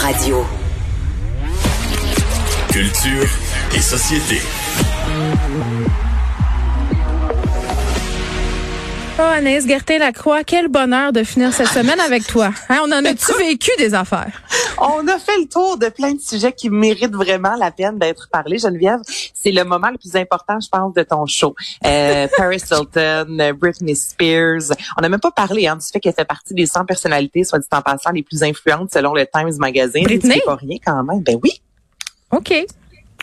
Radio. Culture et société. Oh, Anaïs Gertin-Lacroix, quel bonheur de finir cette semaine avec toi. Hein, on en a-tu vécu des affaires? On a fait le tour de plein de sujets qui méritent vraiment la peine d'être parlés. Geneviève, c'est le moment le plus important, je pense, de ton show. Euh, Paris Hilton, Britney Spears. On n'a même pas parlé hein, du fait qu'elle fait partie des 100 personnalités, soit dit en passant, les plus influentes selon le Times Magazine. Britney? C'est pas rien quand même. Ben oui. OK.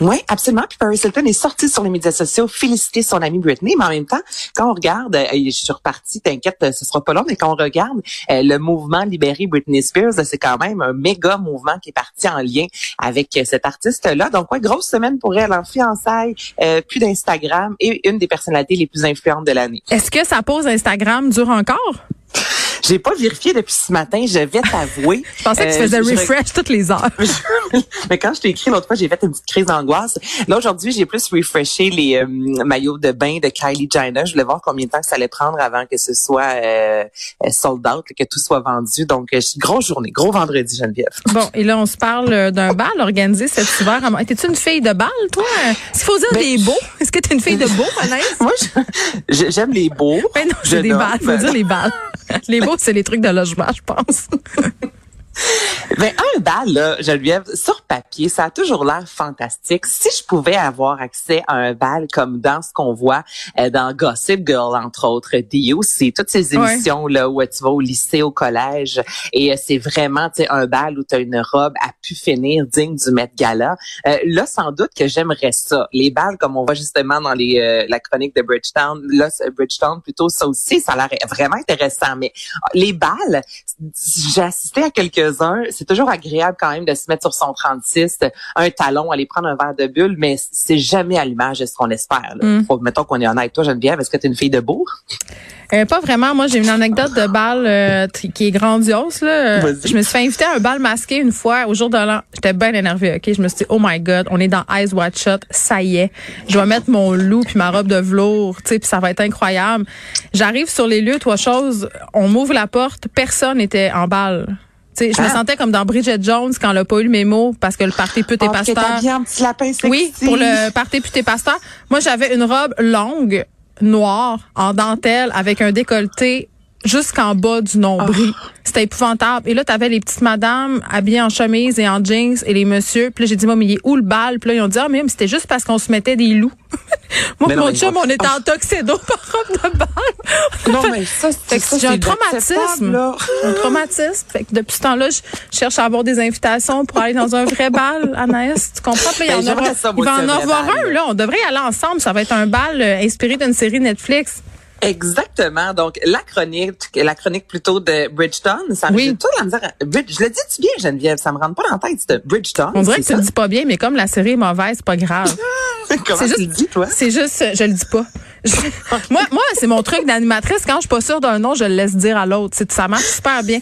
Oui, absolument. Puis Paris Hilton est sorti sur les médias sociaux féliciter son amie Britney, mais en même temps, quand on regarde, euh, je suis repartie, t'inquiète, ce sera pas long, mais quand on regarde euh, le mouvement libéré Britney Spears, c'est quand même un méga mouvement qui est parti en lien avec euh, cet artiste-là. Donc, ouais, grosse semaine pour elle en fiançailles, euh, plus d'Instagram et une des personnalités les plus influentes de l'année. Est-ce que sa pause Instagram dure encore? J'ai pas vérifié depuis ce matin, je vais t'avouer. Je pensais que tu Euh, faisais je- refresh toutes les heures. mais quand je t'ai écrit l'autre fois, j'ai fait une petite crise d'angoisse. Là, aujourd'hui, j'ai plus refreshé les euh, maillots de bain de Kylie Jenner. Je voulais voir combien de temps ça allait prendre avant que ce soit euh, sold out, que tout soit vendu. Donc, grosse journée, gros vendredi, Geneviève. Bon, et là, on se parle d'un bal organisé cet hiver. T'es-tu une fille de bal, toi? S'il faut dire Ben- des beaux, est-ce que t'es une fille de beaux, Anaïs? Moi, j'aime les beaux. Ben non, Je des balles. Faut dire les balles. Les beaux, c'est les trucs de logement, je pense. Ben, un bal, là, Geneviève, sur papier, ça a toujours l'air fantastique. Si je pouvais avoir accès à un bal comme dans ce qu'on voit euh, dans Gossip Girl, entre autres, DU, c'est toutes ces Ouais. émissions là où tu vas au lycée, au collège, et euh, c'est vraiment tu sais, un bal où tu as une robe à pu finir digne du Met Gala. Euh, là, sans doute que j'aimerais ça. Les balles, comme on voit justement dans les euh, la chronique de Bridgetown, là, Bridgetown, plutôt ça aussi, ça a l'air vraiment intéressant. Mais euh, les balles, j'ai assisté à quelques-uns. C'est toujours agréable quand même de se mettre sur son 36, un talon, aller prendre un verre de bulle, mais c'est jamais à l'image de ce qu'on espère. Là. Mm. Faut, mettons qu'on est honnête. Toi, Geneviève, est-ce que tu es une fille de bourg? Euh, pas vraiment. Moi, j'ai une anecdote de bal euh, qui est grandiose. Là. Euh. Je me suis fait inviter à un bal masqué une fois au jour de l'an. J'étais bien énervée. Ok, je me suis dit, oh my god, on est dans Eyes Wide Shut. Ça y est, je vais mettre mon loup puis ma robe de velours, tu sais, puis ça va être incroyable. J'arrive sur les lieux, trois choses. On m'ouvre la porte, personne n'était en bal. Tu sais, je me Ah. sentais comme dans Bridget Jones quand elle a pas eu le mémo parce que le party pute et Oh, pasteur. t'habilles en petit lapin sexy. Oui, pour le party puté pasteur. Moi, j'avais une robe longue, noire, en dentelle, avec un décolleté jusqu'en bas du nombril. C'était épouvantable. Et là, t'avais les petites madames habillées en chemise et en jeans et les messieurs. Puis là, j'ai dit, moi, mais il est où le bal? Puis là, ils ont dit, ah, mais c'était juste parce qu'on se mettait des loups. moi, mon mais chum, on était en tuxedo par robe de bal. Non, mais ça, c'est que ça, j'ai un traumatisme. un traumatisme. Fait que depuis ce temps-là, je cherche à avoir des invitations pour aller dans un vrai bal, Anaïs. Tu comprends? Puis là, Ben, il y en aura- il va en avoir un, là. là. On devrait y aller ensemble. Ça va être un bal euh, inspiré d'une série Netflix. Exactement. Donc, la chronique, la chronique plutôt de Bridgeton, ça Oui. j'ai toujours la misère. Bridge- je le dis-tu bien, Geneviève? Ça me rentre pas dans la tête, c'est Bridgeton. On dirait que c'est tu le dis pas bien, mais comme la série est mauvaise, c'est pas grave. ça? Comment tu juste- le dis, toi? C'est juste, je le dis pas. Je- moi, moi, c'est mon truc d'animatrice. Quand je suis pas sûre d'un nom, je le laisse dire à l'autre. Ça marche super bien.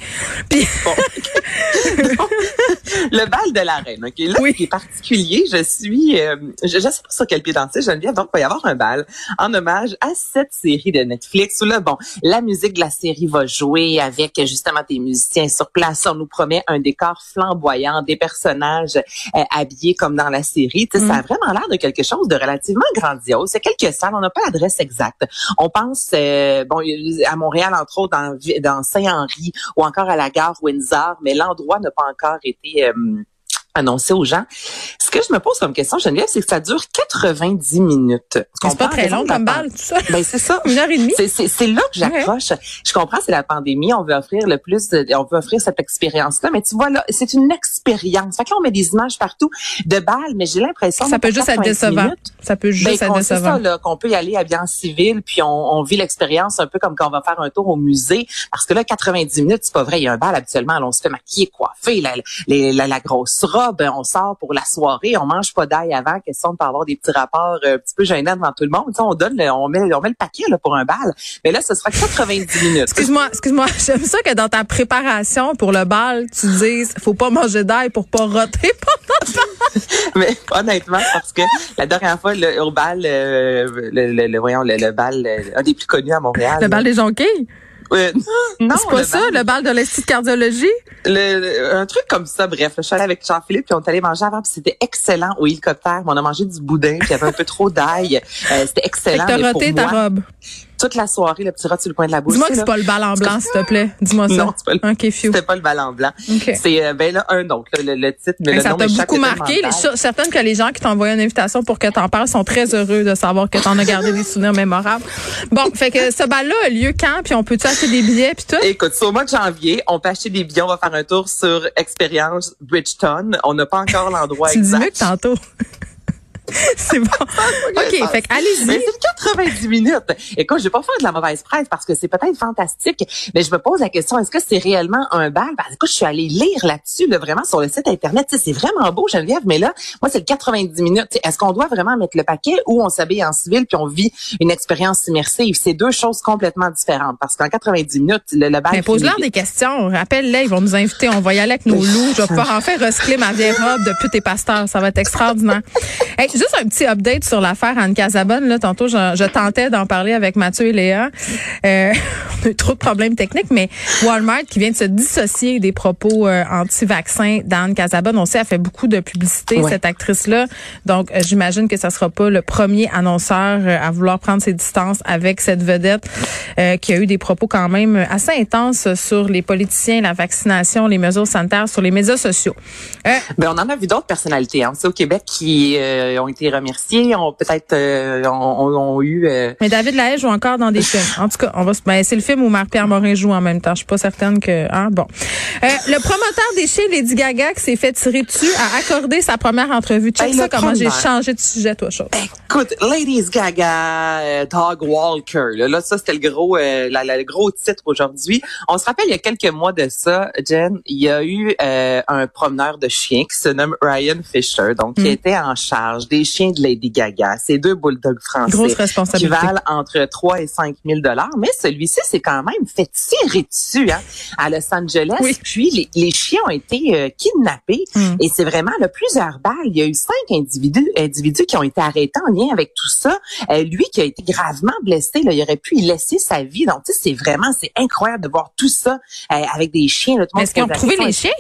Puis, le bal de la reine. Ok, là, Oui. ce qui est particulier, je suis, euh, je, je sais pas sur quel pied danser, Geneviève. Donc, il va y avoir un bal en hommage à cette série de Netflix où là, bon, la musique de la série va jouer avec justement des musiciens sur place. On nous promet un décor flamboyant, des personnages euh, habillés comme dans la série. Sais, Ça a vraiment l'air de quelque chose de relativement grandiose. C'est quelques salles, on n'a pas l'adresse exacte. On pense, euh, bon, à Montréal entre autres, dans, dans Saint-Henri ou encore à la gare Windsor, mais l'endroit n'a pas encore été euh, annoncé aux gens. Ce que je me pose comme question, Geneviève, c'est que ça dure 90 minutes. c'est pas très long comme bal, tout ça. Ben c'est ça. Une heure et demie. C'est, là que j'accroche. Je comprends, c'est la pandémie, on veut offrir le plus, de- on veut offrir cette expérience-là, mais tu vois là, c'est une expérience. Fait que là, on met des images partout de balles, mais j'ai l'impression Ça peut juste être 90 décevant. minutes, Ça peut ben, juste être qu'on- c'est décevant. ça, là, qu'on peut y aller habillé en civil, puis on, on vit l'expérience un peu comme quand on va faire un tour au musée. Parce que là, 90 minutes, c'est pas vrai. Il y a un bal habituellement, on se fait maquiller, coiffer, la, les- la, la grosse robe, on sort pour la soirée, on mange pas d'ail avant, question de pas avoir des petits rapports euh, un petit peu gênants devant tout le monde. Tu sais, on donne, le- on met, on met le paquet là, pour un bal. Mais là, ce sera 90 minutes. Excuse-moi, excuse-moi. J'aime ça que dans ta préparation pour le bal, tu dises, faut pas manger d'ail pour pas roter pendant Mais honnêtement, parce que la dernière fois, le, au bal, euh, le, le, le- voyons, le, le bal, euh, un des plus connus à Montréal. le bal des jonquilles? Euh, non, C'est pas le ça, bal. le bal de l'Institut de cardiologie? Le- le- un truc comme ça, bref. Je suis allée avec Jean-Philippe, puis on est allé manger avant, puis c'était excellent au hélicoptère. On a mangé du boudin, puis il y avait un peu trop d'ail. Euh, c'était excellent. t'as mais pour roté ta moi, robe. Toute la soirée, le petit rot sur le coin de la bouche. Dis-moi que tu c'est pas le bal en blanc, s'il te plaît. Dis-moi ça. Non, c'est pas le- OK, few. C'était pas le ballon blanc. OK. C'est euh, ben là un autre, là, le, le titre, mais Hey, le ça t'a beaucoup marqué. Je suis certaine que les gens qui t'ont envoyé une invitation pour que t'en parles sont très heureux de savoir que t'en as gardé des souvenirs mémorables. Bon, fait que ce bal-là a lieu quand? Puis on peut-tu acheter des billets puis tout? Écoute, c'est au mois de janvier, on peut acheter des billets, on va faire un tour sur Expérience Bridgeton. On n'a pas encore l'endroit Tu le dis exact. mieux que tantôt. c'est bon. OK, fait que Mais allez-y. c'est 90 minutes. Écoute, je vais pas faire de la mauvaise presse parce que c'est peut-être fantastique, mais je me pose la question, est-ce que c'est réellement un bal? Parce que écoute, je suis allée lire là-dessus, là, vraiment sur le site Internet. C'est vraiment beau, Geneviève, mais là, moi, c'est le 90 minutes. Est-ce qu'on doit vraiment mettre le paquet ou on s'habille en civil puis on vit une expérience immersive? C'est deux choses complètement différentes parce qu'en 90 minutes, le, le bal... Mais pose-leur des questions. Rappelle-les, ils vont nous inviter. On va y aller avec nos loups. Je vais pouvoir enfin recycler ma vieille robe de pute et pasteur. Ça va être extraordinaire. Hey, juste un petit update sur l'affaire Anne Casabonne. Là, tantôt, je, je tentais d'en parler avec Mathieu et Léa. Euh, on a eu trop de problèmes techniques, mais Walmart qui vient de se dissocier des propos euh, anti-vaccins d'Anne Casabonne. On sait, elle fait beaucoup de publicité, Ouais. cette actrice-là. Donc, euh, j'imagine que ça sera pas le premier annonceur euh, à vouloir prendre ses distances avec cette vedette euh, qui a eu des propos quand même assez intenses sur les politiciens, la vaccination, les mesures sanitaires sur les médias sociaux. Euh, Ben, on en a vu d'autres personnalités hein, au Québec qui euh, ont été remerciées, ont peut-être euh, ont, eu euh, mais David Lahaye joue encore dans des films. En tout cas, on va se- ben, c'est le film où Marc-Pierre Morin joue en même temps. Je suis pas certaine que hein, bon. Euh, le promoteur des chiens Lady Gaga qui s'est fait tirer dessus a accordé sa première entrevue. Check Hey, ça le comment j'ai changé de sujet toi chose. Écoute, Ladies Gaga, euh, Dog Walker, là, là, ça c'était le gros, euh, la- la- le gros titre aujourd'hui. On se rappelle il y a quelques mois de ça, Jen, il y a eu euh, un promeneur de chiens qui se nomme Ryan Fisher, donc qui Mm. était en charge des chiens de Lady Gaga, ces deux bulldogs français. Grosse qui valent entre 3 et 5 000 dollars, mais celui-ci s'est quand même fait tirer dessus hein, à Los Angeles. Oui. Puis les, les chiens ont été euh, kidnappés Mm. et c'est vraiment là, plusieurs balles. Il y a eu cinq individus, individus qui ont été arrêtés en lien avec tout ça. Euh, lui qui a été gravement blessé, là, il aurait pu y laisser sa vie. Donc c'est vraiment c'est incroyable de voir tout ça euh, avec des chiens. Est-ce qu'ils ont trouvé les chiens?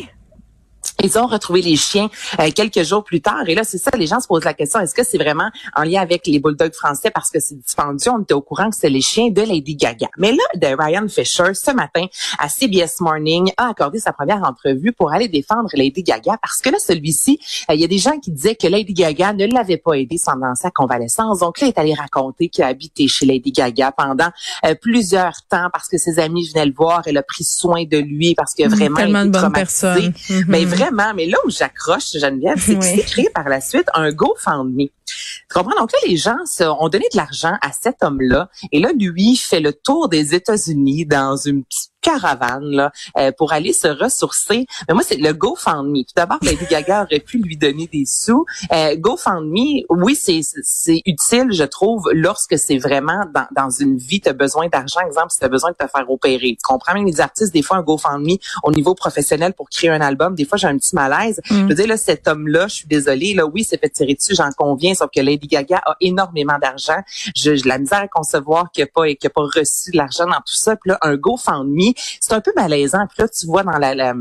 Ils ont retrouvé les chiens euh, quelques jours plus tard. Et là, c'est ça, les gens se posent la question, est-ce que c'est vraiment en lien avec les bulldogs français parce que c'est dispendieux? On était au courant que c'est les chiens de Lady Gaga. Mais là, de Ryan Fisher, ce matin, à CBS Morning, a accordé sa première entrevue pour aller défendre Lady Gaga parce que là, celui-ci, euh, il y a des gens qui disaient que Lady Gaga ne l'avait pas aidé pendant sa convalescence. Donc là, il est allé raconter qu'il a habité chez Lady Gaga pendant euh, plusieurs temps parce que ses amis venaient le voir. Elle a pris soin de lui parce a Hum, vraiment tellement été de bonnes personnes. Mais vraiment, mais là où j'accroche, Geneviève, c'est Oui. qu'il s'est créé par la suite un GoFundMe. Tu comprends? Donc là, les gens se- ont donné de l'argent à cet homme-là. Et là, lui fait le tour des États-Unis dans une petite caravane là, euh, pour aller se ressourcer. Mais moi, c'est le GoFundMe. Tout d'abord, Lady Gaga aurait pu lui donner des sous. Euh, GoFundMe, oui, c'est c'est utile, je trouve, lorsque c'est vraiment dans, dans une vie, tu as besoin d'argent. Exemple, si tu as besoin de te faire opérer. Tu comprends? Même les artistes, des fois, un GoFundMe au niveau professionnel pour créer un album, des fois, j'ai un petit malaise. Mm. Je veux dire, là, cet homme-là, je suis désolée, là, oui, c'est fait tirer dessus, j'en conviens, sauf que Lady Gaga a énormément d'argent. Je, j'ai la misère à concevoir qu'il n'a pas, qu'il a pas reçu de l'argent dans tout ça. Puis là, un GoFundMe, c'est un peu malaisant. Puis là, tu vois dans la, la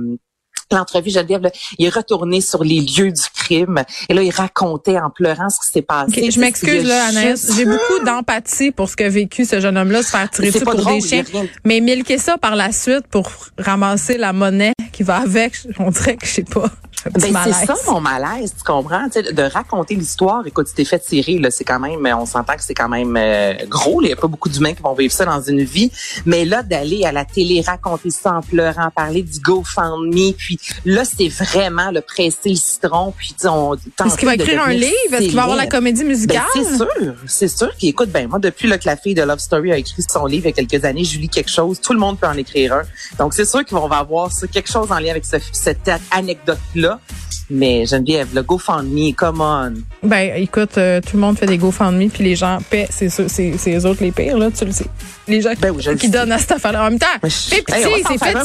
L'entrevue, Geneviève, là, il est retourné sur les lieux du crime et là, il racontait en pleurant ce qui s'est passé. Je m'excuse là, Anaïs. J'ai beaucoup d'empathie pour ce qu'a vécu ce jeune homme-là, se faire tirer dessus pas pour drôle, des chiens. Mais milquer ça par la suite pour ramasser la monnaie qui va avec, on dirait que je sais pas. Ben, c'est ça mon malaise, tu comprends? Tu sais, de raconter l'histoire. Écoute, tu t'es fait tirer, là, c'est quand même, on s'entend que c'est quand même euh, gros. Il n'y a pas beaucoup d'humains qui vont vivre ça dans une vie. Mais là, d'aller à la télé, raconter ça en pleurant, parler du GoFundMe, puis là, c'est vraiment le presser le citron, puis on Est-ce qu'il va écrire un livre? Est-ce qu'il va avoir la comédie Ben, musicale? c'est sûr, c'est sûr qu'il écoute. Ben moi, depuis là, que la fille de Love Story a écrit son livre il y a quelques années, je lis quelque chose. Tout le monde peut en écrire un. Donc c'est sûr qu'on va avoir ça, quelque chose en lien avec ce- cette anecdote Mais Geneviève, le GoFundMe, come on. Ben, écoute, euh, tout le monde fait des GoFundMe, puis les gens paient, c'est c'est c'est eux autres les pires, là, tu le sais. Les gens Ben oui, qui donnent à cette affaire-là. En même temps, faire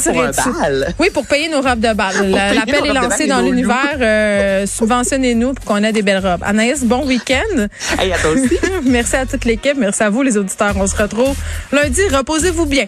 fait tirer dessus. Oui, pour payer nos robes de bal. La- payer L'appel est lancé dans l'univers. Euh, subventionnez-nous pour qu'on ait des belles robes. Anaïs, bon week-end. Hey, à toi aussi. merci à toute l'équipe. Merci à vous, les auditeurs. On se retrouve lundi. Reposez-vous bien.